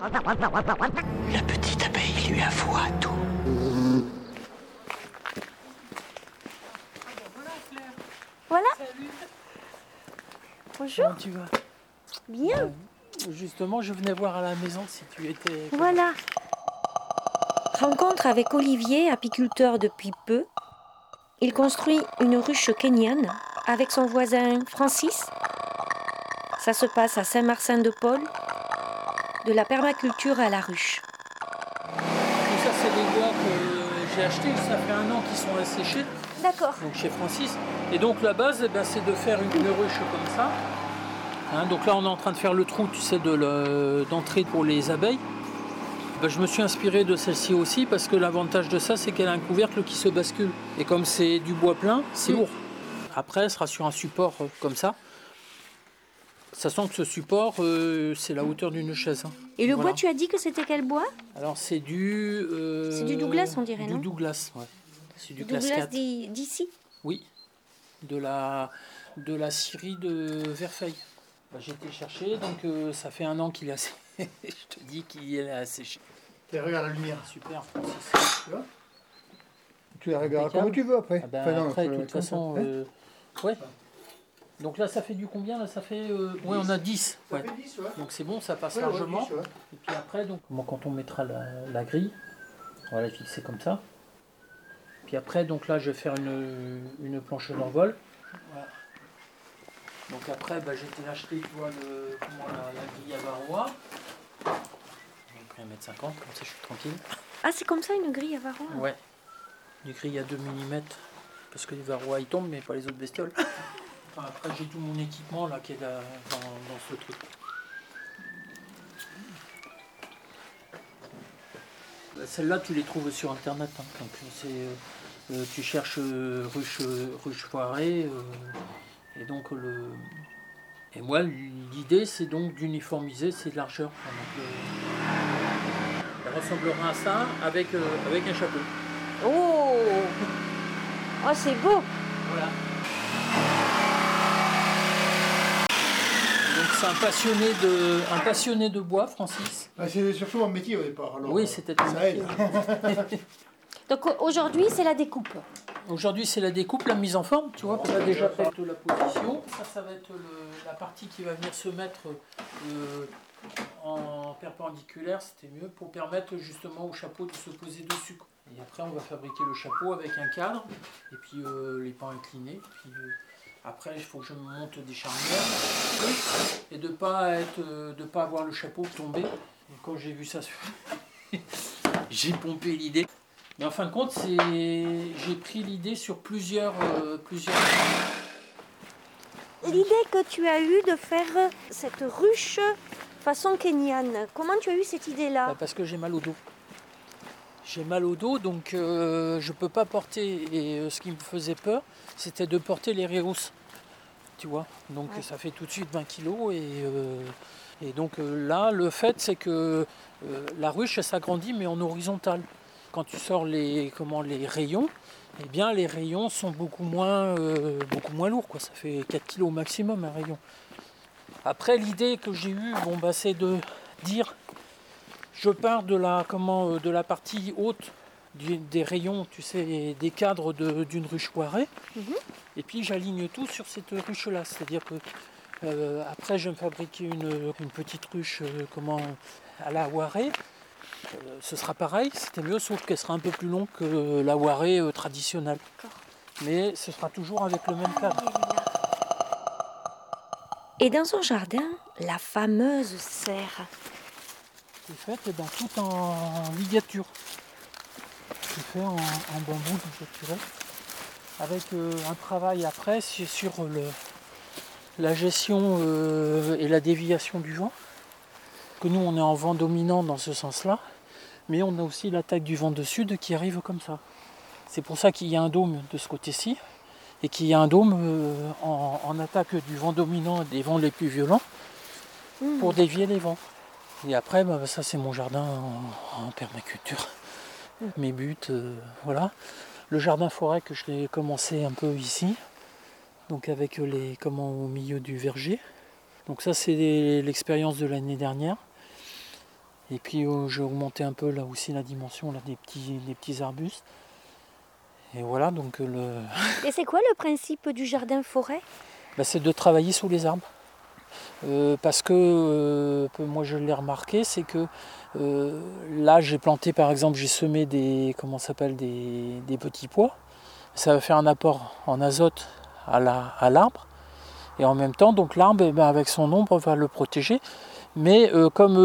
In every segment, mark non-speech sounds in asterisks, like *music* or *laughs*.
La petite abeille lui avoua tout. Voilà. Bonjour. Comment tu vas? Bien. Justement, je venais voir à la maison si tu étais. Voilà. Rencontre avec Olivier, apiculteur depuis peu. Il construit une ruche kenyane avec son voisin Francis. Ça se passe à Saint-Martin-de-Paul, de la permaculture à la ruche. Tout ça, c'est des bois que j'ai achetés. Ça fait un an qu'ils sont asséchés, D'accord. donc chez Francis. Et donc la base, eh ben, c'est de faire une, une ruche comme ça. Hein, donc là, on est en train de faire le trou, tu sais, de d'entrée pour les abeilles. Ben, je me suis inspiré de celle-ci aussi parce que l'avantage de ça, c'est qu'elle a un couvercle qui se bascule. Et comme c'est du bois plein, c'est lourd. Après, elle sera sur un support euh, comme ça. Sachant que ce support, euh, c'est la hauteur d'une chaise. hein. Et le Voilà. bois, tu as dit que c'était quel bois? Alors c'est du. euh, C'est du Douglas, on dirait, Du non? Douglas, ouais. C'est du Douglas 4. d'i- d'ici? Oui. De la, de la scierie de Verfeil. Bah, J'ai été chercher, donc euh, ça fait un an qu'il est assez. *laughs* Je te dis qu'il est asséché. Et regarde la lumière. Super, Francis. Tu la regardes Impeccable. comme tu veux après. Ah ben, Enfin, non, après, de la toute façon. ça. euh, ouais. Donc là, ça fait du combien là Ça fait. euh, ouais, on a 10. Ça Ouais. fait 10, ouais. Donc c'est bon, ça passe Ouais, ouais, largement. 10, ouais. Et puis après, donc, bon, quand on mettra la, la grille, on va la fixer comme ça. Puis après, donc là, je vais faire une, une planche d'envol. Voilà. Donc après, bah, j'ai été acheter, tu vois, le, comment, la, la grille à varroa. J'ai pris 1m50, comme ça je suis tranquille. Ah, c'est comme ça une grille à varroa? Ouais. Une grille à 2 mm, parce que les varrois ils tombent, mais pas les autres bestioles. *laughs* Enfin, après, j'ai tout mon équipement là qui est là, dans, dans ce truc. Celles-là, tu les trouves sur internet. hein. Donc, c'est, euh, euh, tu cherches euh, ruche, ruche foirée. euh, et donc, le. Et moi, l'idée, c'est donc d'uniformiser ces largeurs. Donc, elle ressemblera à ça avec, avec un chapeau. Oh Oh, c'est beau Voilà. C'est un passionné de, un passionné de bois, Francis. Ah, c'est surtout un métier au départ. alors, Oui, euh, c'était un ça aide. *laughs* Donc au- aujourd'hui, c'est la découpe. Aujourd'hui, c'est la découpe, la mise en forme. Tu vois, on a déjà fait la position. Ça, ça va être le- la partie qui va venir se mettre euh, en perpendiculaire, c'était mieux, pour permettre justement au chapeau de se poser dessus. Et après, on va fabriquer le chapeau avec un cadre, et puis euh, les pans inclinés. Puis, euh, après, il faut que je me monte des charnières, et de pas être, euh, de pas avoir le chapeau tombé. Quand j'ai vu ça, *laughs* j'ai pompé l'idée. Mais en fin de compte, j'ai pris l'idée sur plusieurs, euh, plusieurs. L'idée que tu as eue de faire cette ruche façon kenyane, comment tu as eu cette Bah, idée-là parce que j'ai mal au dos. J'ai mal au dos, donc euh, je peux pas porter. Et euh, ce qui me faisait peur, c'était de porter les Reus. Tu vois? Donc Ouais. ça fait tout de suite 20 kilos. Et, euh, et donc là, le fait, c'est que la ruche, elle s'agrandit, mais en horizontal. Quand tu sors les, comment, les rayons, eh bien les rayons sont beaucoup moins, beaucoup moins lourds. Quoi. Ça fait 4 kilos au maximum un rayon. Après, l'idée que j'ai eue, bon, bah, c'est de dire je pars de la, comment, euh, de la partie haute des rayons, tu sais, des cadres de- d'une ruche poirée. Mhm. Et puis j'aligne tout sur cette ruche-là. C'est-à-dire que euh, après, je vais me fabriquer une, une petite ruche euh, comment, à la Warée. Euh, ce sera pareil, c'était mieux, sauf qu'elle sera un peu plus longue que la Warée traditionnelle. Mais ce sera toujours avec le même cadre. Et dans son jardin, la fameuse serre. C'est fait eh ben, tout en ligature. C'est fait en, en bambou ligaturé. Avec euh, un travail après sur, le, la gestion euh, et la déviation du vent. Que nous on est en vent dominant dans ce sens-là, mais on a aussi l'attaque du vent de sud qui arrive comme ça. C'est pour ça qu'il y a un dôme de ce côté-ci et qu'il y a un dôme euh, en, en attaque du vent dominant et des vents les plus violents Hmm. pour dévier les vents. Et après, bah, ça c'est mon jardin en, en permaculture. Mes buts, euh, voilà. Le jardin forêt que je l'ai commencé un peu ici, donc avec les comment au milieu du verger. Donc ça c'est l'expérience de l'année dernière. Et puis euh, j'ai augmenté un peu là aussi la dimension là, des, petits, des petits arbustes. Et voilà, donc le... Et c'est quoi le principe du jardin forêt? Bah, c'est de travailler sous les arbres. Euh, parce que euh, moi je l'ai remarqué, c'est que euh, là j'ai planté par exemple, j'ai semé des comment s'appelle des, des petits pois. Ça va faire un apport en azote à la- à l'arbre. et en même temps, donc l'arbre, eh ben, avec son ombre, va le protéger. Mais comme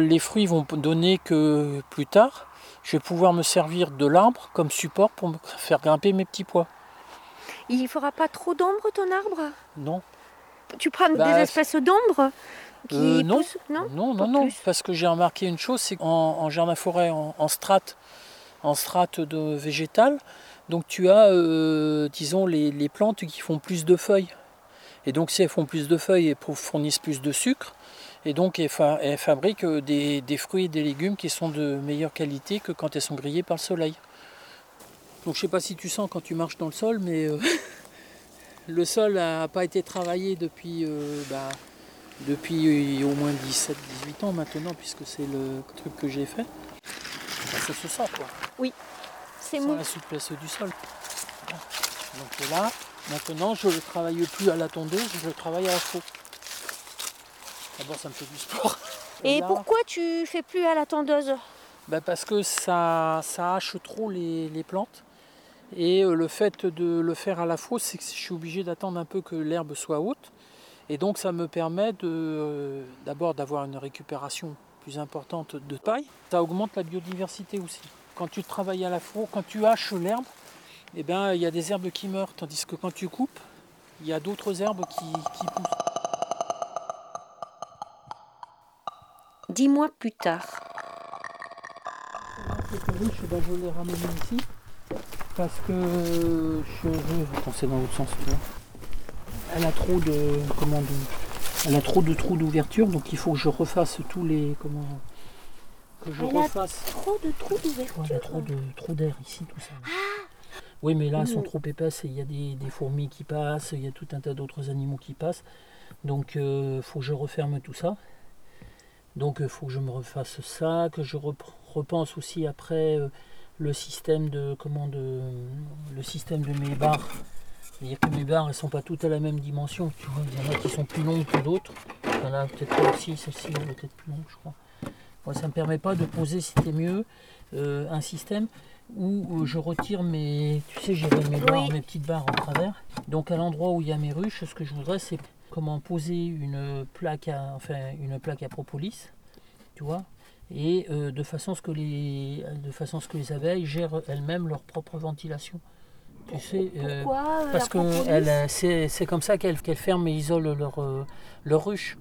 les fruits vont donner que plus tard, je vais pouvoir me servir de l'arbre comme support pour me faire grimper mes petits pois. Il fera pas trop d'ombre ton arbre? Non, Tu prends Bah, des espèces d'ombre qui Euh, non. poussent Non Non, non, non, parce que j'ai remarqué une chose, c'est qu'en en jardin forêt, en, en strate, en strate de végétal, donc tu as, euh, disons, les, les plantes qui font plus de feuilles. Et donc si elles font plus de feuilles, elles fournissent plus de sucre. Et donc elles, fa- elles fabriquent euh, des, des fruits et des légumes qui sont de meilleure qualité que quand elles sont grillées par le soleil. Donc je sais pas si tu sens quand tu marches dans le sol, mais euh, *laughs* le sol n'a pas été travaillé depuis... euh, bah, depuis au moins 17-18 ans maintenant, puisque c'est le truc que j'ai fait. Ben, Ça se sent quoi, C'est sans mou. la souplesse du sol. Voilà. Donc là, maintenant je ne travaille plus à la tondeuse, je travaille à la faux. D'abord ça me fait du sport. Et là, pourquoi tu fais plus à la tondeuse? Ben, Parce que ça, ça hache trop les, les plantes. Et euh, le fait de le faire à la faux, c'est que je suis obligé d'attendre un peu que l'herbe soit haute. Et donc ça me permet de, euh, d'abord d'avoir une récupération plus importante de paille. Ça augmente la biodiversité aussi. Quand tu travailles à la faux, quand tu haches l'herbe, eh ben, il y a des herbes qui meurent. Tandis que quand tu coupes, il y a d'autres herbes qui, qui poussent. Dix mois plus tard. Ben, je l'ai ramenée ici parce que je veux. Attends, c'est dans l'autre sens, tu vois. Elle a trop de. Comment de- Elle a trop de trous d'ouverture, donc il faut que je refasse tous les. Comment. Que je Elle a. Trop de trous y a d'ouverture. trop de trop d'air ici, tout ça. oui, mais là, elles sont Mm. trop épaisses et il y a des, des fourmis qui passent, il y a tout un tas d'autres animaux qui passent. Donc, il faut que je referme tout ça. Donc, il faut que je me refasse ça, que je rep- repense aussi après euh, le système de comment de le système de mes barres. C'est-à-dire que mes barres, elles sont pas toutes à la même dimension. Tu vois, il y en a qui sont plus longues que d'autres. Il y en a peut-être pas aussi, celle-ci elle est peut-être plus longue, je crois. Moi, ça me permet pas de poser, si c'était mieux, euh, un système où euh, je retire mes. Tu sais, j'ai mes barres, Oui. mes petites barres en travers. Donc à l'endroit où il y a mes ruches, ce que je voudrais, c'est comment poser une plaque à, enfin, une plaque à propolis, tu vois, et euh, de façon à ce que les, de façon à ce que les abeilles gèrent elles-mêmes leur propre ventilation. Tu sais, euh, Pourquoi euh, parce la que euh, c'est comme ça qu'elles ferment et isolent leur, euh, leur ruche.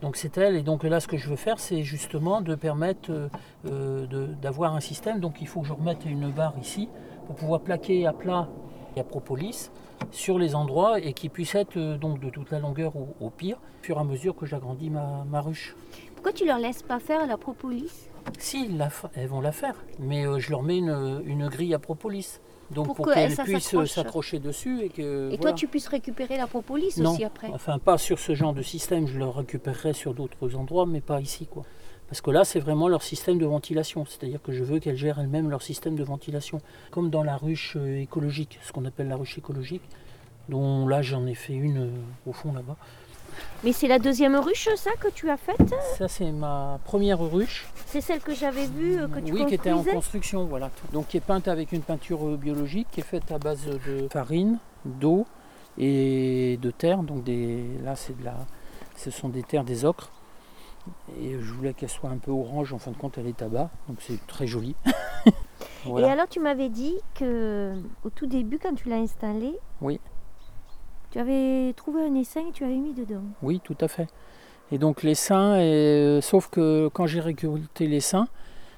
Donc c'est elle, et donc là ce que je veux faire c'est justement de permettre euh, euh, d'avoir un système, donc il faut que je remette une barre ici pour pouvoir plaquer à plat et à propolis sur les endroits et qui puisse être euh, donc de toute la longueur au, au pire, au fur et à mesure que j'agrandis ma, ma ruche. Pourquoi tu leur laisses pas faire la propolis? Si, la elles vont la faire, mais euh, je leur mets une, une grille à propolis. Donc Pour pour, que qu'elles puissent s'accroche. s'accrocher dessus et que. Et voilà. toi, tu puisses récupérer la propolis Non, aussi après? enfin pas sur ce genre de système, je le récupérerai sur d'autres endroits, mais pas ici quoi. Parce que là c'est vraiment leur système de ventilation, c'est-à-dire que je veux qu'elles gèrent elles-mêmes leur système de ventilation, comme dans la ruche euh, écologique, ce qu'on appelle la ruche écologique, dont là j'en ai fait une euh, au fond là-bas. Mais c'est la deuxième ruche, ça, que tu as faite Ça c'est ma première ruche, C'est celle que j'avais vue, euh, que tu oui, qui était en construction, voilà. Donc qui est peinte avec une peinture euh, biologique, qui est faite à base de farine, d'eau et de terre. Donc des, là c'est de la, ce sont des terres, des ocres. Et je voulais qu'elle soit un peu orange, en fin de compte elle est tabac, donc c'est très joli. *laughs* Voilà. Et alors, tu m'avais dit que au tout début, quand tu l'as installé, Oui. Tu avais trouvé un essaim et tu avais mis dedans. Oui, tout à fait. Et donc les seins, et, sauf que quand j'ai récolté les seins,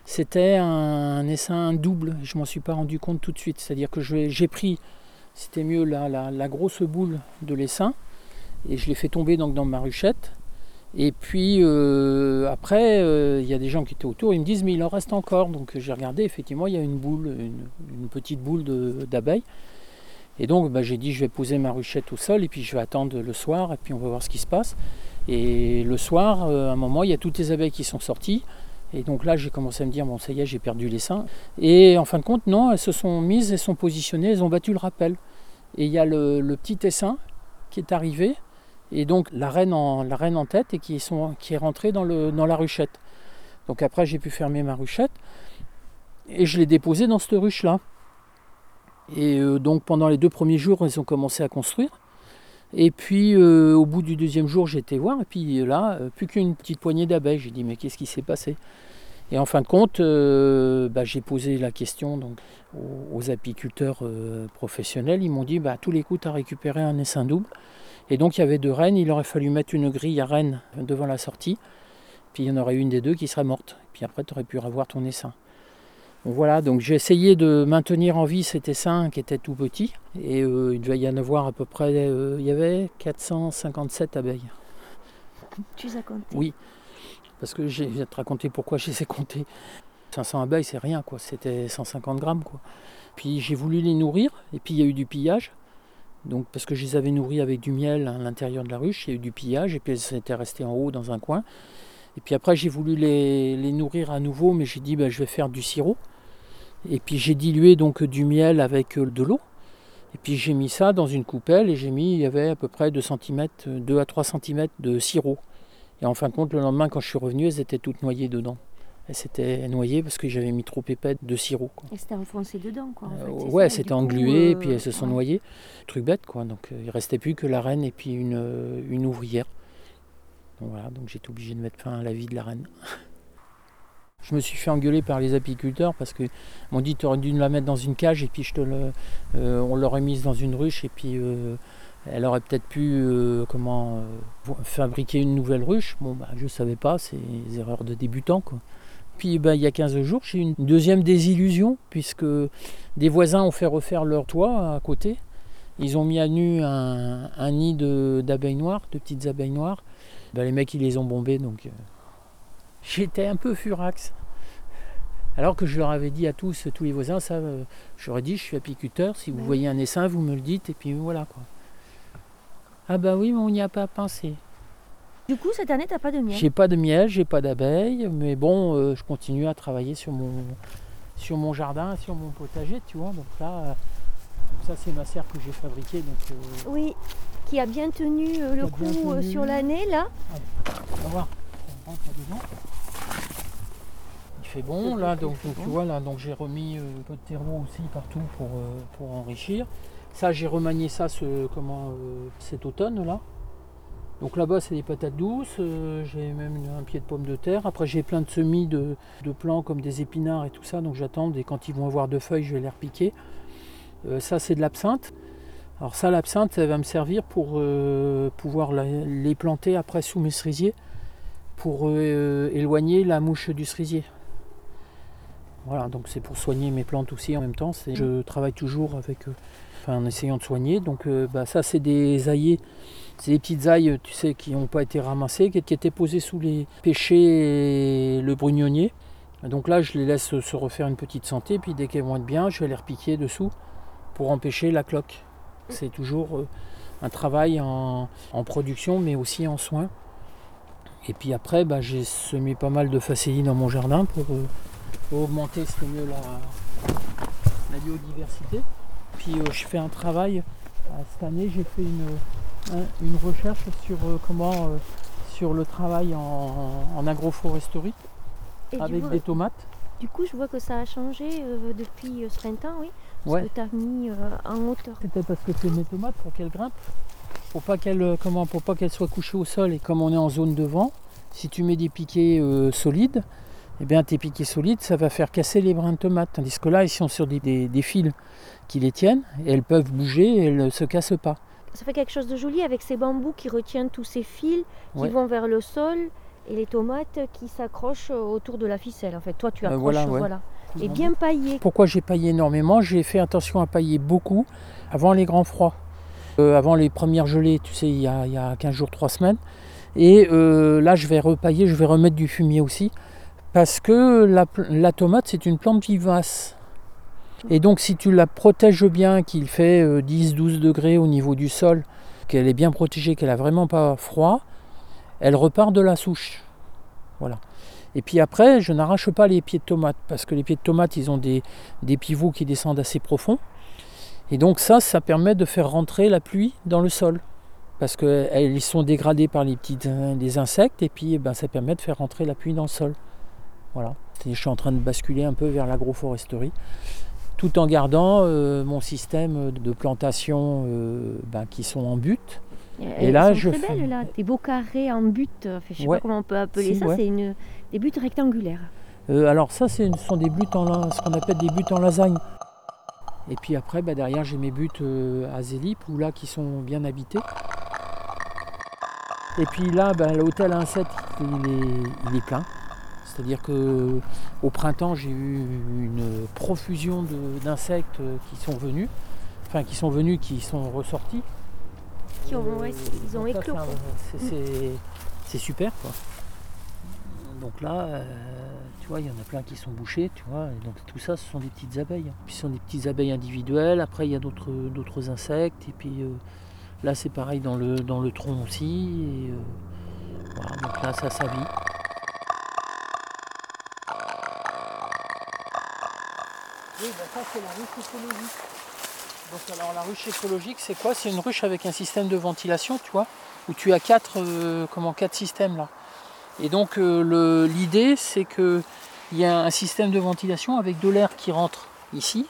c'était un essaim double. Je m'en suis pas rendu compte tout de suite. C'est-à-dire que j'ai pris, c'était mieux la, grosse boule de l'essaim, et je l'ai fait tomber dans ma ruchette. Et puis euh, après, euh, il y a des gens qui étaient autour, ils me disent mais il en reste encore. Donc j'ai regardé, effectivement, il y a une boule, une, petite boule d'abeilles. Et donc bah, j'ai dit je vais poser ma ruchette au sol et puis je vais attendre le soir et puis on va voir ce qui se passe. Et le soir, euh, à un moment, il y a toutes les abeilles qui sont sorties. Et donc là, j'ai commencé à me dire, bon, ça y est, j'ai perdu les seins. Et en fin de compte, non, elles se sont mises, elles sont positionnées, elles ont battu le rappel. Et il y a le, petit essaim qui est arrivé, et donc la reine en, tête, et qui, est rentrée dans la ruchette. Donc après, j'ai pu fermer ma ruchette, et je l'ai déposée dans cette ruche-là. Et euh, donc pendant les deux premiers jours, ils ont commencé à construire. Et puis euh, au bout du deuxième jour, été voir, et puis là, euh, plus qu'une petite poignée d'abeilles. J'ai dit, mais qu'est-ce qui s'est passé? Et en fin de compte, bah, j'ai posé la question donc, aux, apiculteurs professionnels. Ils m'ont dit, bah, à tous les coups, tu as récupéré un essaim double. Et donc il y avait deux rennes, il aurait fallu mettre une grille à rennes devant la sortie. Puis il y en aurait une des deux qui serait morte. Puis après, tu aurais pu revoir ton essaim. Voilà, donc j'ai essayé de maintenir en vie cet essaim qui était tout petit. Et euh, il devait y en avoir à peu près, euh, il y avait 457 abeilles. Tu les as comptés Oui, parce que j'ai- je vais te raconter pourquoi je les ai comptés. 500 abeilles, c'est rien, quoi. C'était 150 grammes, quoi. Puis j'ai voulu les nourrir, et puis il y a eu du pillage. Donc, parce que je les avais nourris avec du miel à l'intérieur de la ruche, il y a eu du pillage, et puis elles étaient restées en haut dans un coin. Et puis après, j'ai voulu les, les nourrir à nouveau, mais j'ai dit, bah, je vais faire du sirop. Et puis j'ai dilué donc du miel avec euh, de l'eau. Et puis j'ai mis ça dans une coupelle, et j'ai mis, il y avait à peu près 2 cm, 2 à 3 cm de sirop. Et en fin de compte, le lendemain, quand je suis revenu, elles étaient toutes noyées dedans. Elles s'étaient noyées parce que j'avais mis trop épais de sirop. quoi. Et c'était enfoncé dedans, quoi. en Euh, fait, c'est ouais, c'était englué, et euh, puis elles se sont ouais. noyées. Truc bête, quoi. Donc euh, il restait plus que la reine et puis une, euh, une ouvrière. Donc voilà, donc j'étais obligé de mettre fin à la vie de la reine. *laughs* Je me suis fait engueuler par les apiculteurs parce qu'ils m'ont dit tu aurais dû la mettre dans une cage et puis je le, euh, on l'aurait mise dans une ruche et puis euh, elle aurait peut-être pu euh, fabriquer une nouvelle ruche. Bon bah je savais pas, c'est des erreurs de débutants quoi. Puis bah, il y a 15 jours, j'ai eu une deuxième désillusion puisque des voisins ont fait refaire leur toit à côté. Ils ont mis à nu un, nid d'abeilles noires, de petites abeilles noires. Bah, les mecs, ils les ont bombés, donc j'étais un peu furax. Alors que je leur avais dit à tous, tous les voisins, ça, euh, je leur ai dit, je suis apiculteur, si vous voyez un essaim, vous me le dites, et puis voilà quoi. Ah bah oui, mais on n'y a pas pensé. Du coup, cette année, t'as pas de miel? J'ai pas de miel, j'ai pas d'abeilles, mais bon, euh, je continue à travailler sur mon, sur mon jardin, sur mon potager, tu vois. Donc là, euh, donc ça c'est ma serre que j'ai fabriquée. Donc euh, Oui, qui a bien tenu le coup tenu. sur l'année, là. on va voir. On rentre là-dedans. Il fait bon là, donc, tu vois là, donc j'ai remis euh, un peu de terreau aussi partout pour, euh, pour enrichir. Ça j'ai remanié ça ce, comment, euh, cet automne là. Donc là-bas c'est des patates douces, j'ai même un pied de pomme de terre. Après j'ai plein de semis de, de plants comme des épinards et tout ça, donc j'attends et quand ils vont avoir de feuilles je vais les repiquer. Ça c'est de l'absinthe. Alors ça l'absinthe ça va me servir pour pouvoir la- les planter après sous mes cerisiers pour euh, éloigner la mouche du cerisier. Voilà, donc c'est pour soigner mes plantes aussi en même temps. Je travaille toujours avec enfin, en essayant de soigner. Donc euh, bah, ça c'est des aillés, c'est des petites ailles, tu sais, qui n'ont pas été ramassées, qui, étaient posées sous les pêchers et le brugnonnier. Donc là je les laisse se refaire une petite santé, puis dès qu'elles vont être bien, je vais les repiquer dessous pour empêcher la cloque. C'est toujours euh, un travail en production mais aussi en soins. Et puis après, bah, j'ai semé pas mal de facéties dans mon jardin pour, euh, pour augmenter, si mieux, la, la biodiversité. Puis euh, je fais un travail. euh, cette année, j'ai fait une, un- une recherche sur comment sur le travail en, en agroforesterie Et avec des tomates. du coup, je vois que ça a changé euh, depuis ce printemps, oui. Parce Ouais. que t'as mis euh, en hauteur. C'était parce que c'est mes tomates pour qu'elles grimpent, pour pas qu'elles euh, comment pour pas qu'elles soient couchées au sol et comme on est en zone de vent, si tu mets des piquets euh, solides, eh bien tes piquets solides ça va faire casser les brins de tomates. Tandis que là ils sont sur des, des- des fils qui les tiennent et elles peuvent bouger et elles ne se cassent pas. Ça fait quelque chose de joli avec ces bambous qui retiennent tous ces fils qui Ouais. vont vers le sol et les tomates qui s'accrochent autour de la ficelle. En fait, toi, tu Euh, accroches, voilà, voilà. ouais. Et bien paillé. Pourquoi j'ai paillé énormément? J'ai fait attention à pailler beaucoup avant les grands froids, Euh, avant les premières gelées, tu sais, il y a, il y a 15 jours, 3 semaines. Et euh, là, je vais repailler, je vais remettre du fumier aussi, parce que la, tomate, c'est une plante vivace. Et donc, si tu la protèges bien, qu'il fait euh, 10-12 degrés au niveau du sol, qu'elle est bien protégée, qu'elle a vraiment pas froid, elle repart de la souche. Voilà. Et puis après, je n'arrache pas les pieds de tomates parce que les pieds de tomates, ils ont des, des pivots qui descendent assez profonds. Et donc ça, ça permet de faire rentrer la pluie dans le sol parce qu'ils sont dégradés par les petits les insectes et puis eh ben, ça permet de faire rentrer la pluie dans le sol. Voilà. Je suis en train de basculer un peu vers l'agroforesterie tout en gardant euh, mon système de plantation euh, ben, qui sont en butte. Et, là, je très belles, là, des beaux carrés en butte. Enfin, je ne sais pas comment on peut appeler ça. C'est une des buttes rectangulaires. Euh, alors ça, ce sont des buttes en ce qu'on appelle des buttes en lasagne. Et puis après, ben, derrière, j'ai mes buttes à Zélip, où là, qui sont bien habitées. Et puis là, ben, l'hôtel à insectes, il est plein. C'est-à-dire que au printemps, j'ai eu une profusion d'insectes qui sont venus, enfin qui sont venus, qui sont ressortis. Qui ont, ils ont éclos. C'est super quoi. Donc là, euh, tu vois, il y en a plein qui sont bouchés, tu vois. Et donc tout ça, ce sont des petites abeilles. Puis ce sont des petites abeilles individuelles. Après, il y a d'autres insectes. Et puis euh, là, c'est pareil dans le, dans le tronc aussi. Euh, voilà, donc là, ça, ça. Oui, ben ça c'est la ruche écologique. Donc alors la ruche écologique c'est quoi? C'est une ruche avec un système de ventilation, tu vois, où tu as quatre, comment, quatre systèmes là. Et donc euh, l'idée c'est qu'il y a un système de ventilation avec de l'air qui rentre ici.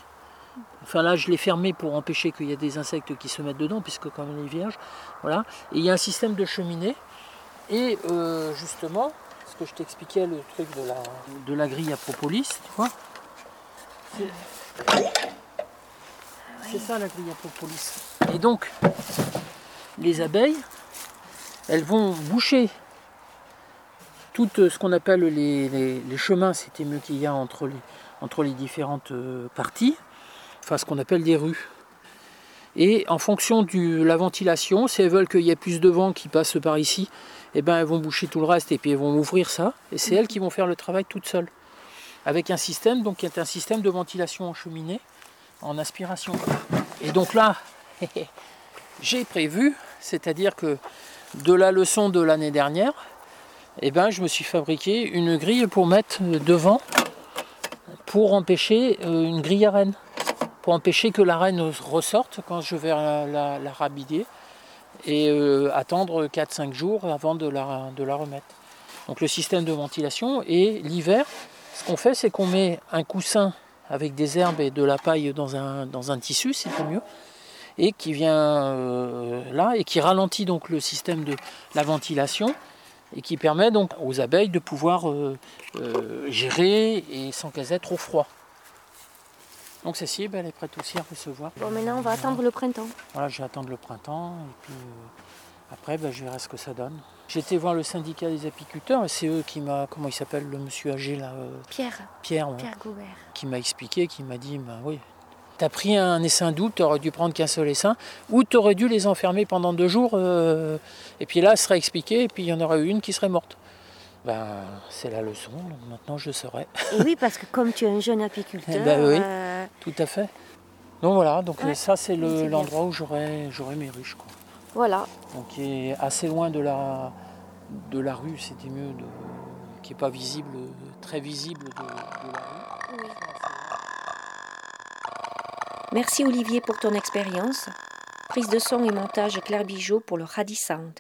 Enfin là je l'ai fermé pour empêcher qu'il y ait des insectes qui se mettent dedans, puisque quand même elle est vierge. Voilà. Et il y a un système de cheminée. Et euh, justement, ce que je t'expliquais, le truc de la, de la grille à propolis, tu vois, c'est ça la grille à propolis. Et donc, les abeilles, elles vont boucher tout euh, ce qu'on appelle les, chemins, c'était mieux qu'il y a entre les, entre les différentes euh, parties, enfin ce qu'on appelle des rues. Et en fonction de la ventilation, si elles veulent qu'il y ait plus de vent qui passe par ici, eh ben elles vont boucher tout le reste et puis elles vont ouvrir ça. Et c'est elles qui vont faire le travail toutes seules avec un système donc, qui est un système de ventilation en cheminée, en aspiration. Et donc là, *laughs* j'ai prévu, c'est-à-dire que de la leçon de l'année dernière, eh ben, je me suis fabriqué une grille pour mettre devant, pour empêcher euh, une grille à reine, pour empêcher que la reine ressorte quand je vais la, la, et euh, attendre 4-5 jours avant de la, la remettre. Donc le système de ventilation et l'hiver, ce qu'on fait, c'est qu'on met un coussin avec des herbes et de la paille dans un, dans un tissu, c'est mieux, et qui vient euh, là et qui ralentit donc le système de la ventilation et qui permet donc aux abeilles de pouvoir euh, euh, gérer et sans qu'elles aient trop froid. Donc Cécile, elle est prête aussi à recevoir. Bon, maintenant on va attendre le printemps. Voilà, je vais attendre le printemps et puis après, ben, je verrai ce que ça donne. J'étais voir le syndicat des apiculteurs c'est eux qui m'a, comment il s'appelle le monsieur âgé là euh, Pierre. Pierre, Pierre Gaubert. Qui m'a expliqué, qui m'a dit, ben oui, t'as pris un essaim d'août, t'aurais dû prendre qu'un seul essaim, ou t'aurais dû les enfermer pendant deux jours, euh, et puis là, ce serait expliqué, et puis il y en aurait eu une qui serait morte. Ben, c'est la leçon, donc maintenant je saurai. Et oui, parce que comme tu es un jeune *laughs* apiculteur. Eh ben oui, euh, tout à fait. Donc voilà, donc ça c'est l'endroit où j'aurais mes ruches. Quoi. Voilà. Donc qui est assez loin de la, de la rue, c'était mieux, de, qui n'est pas visible, très visible de, la rue. Merci Olivier pour ton expérience. Prise de son et montage Claire Bijot pour le Radi Sound.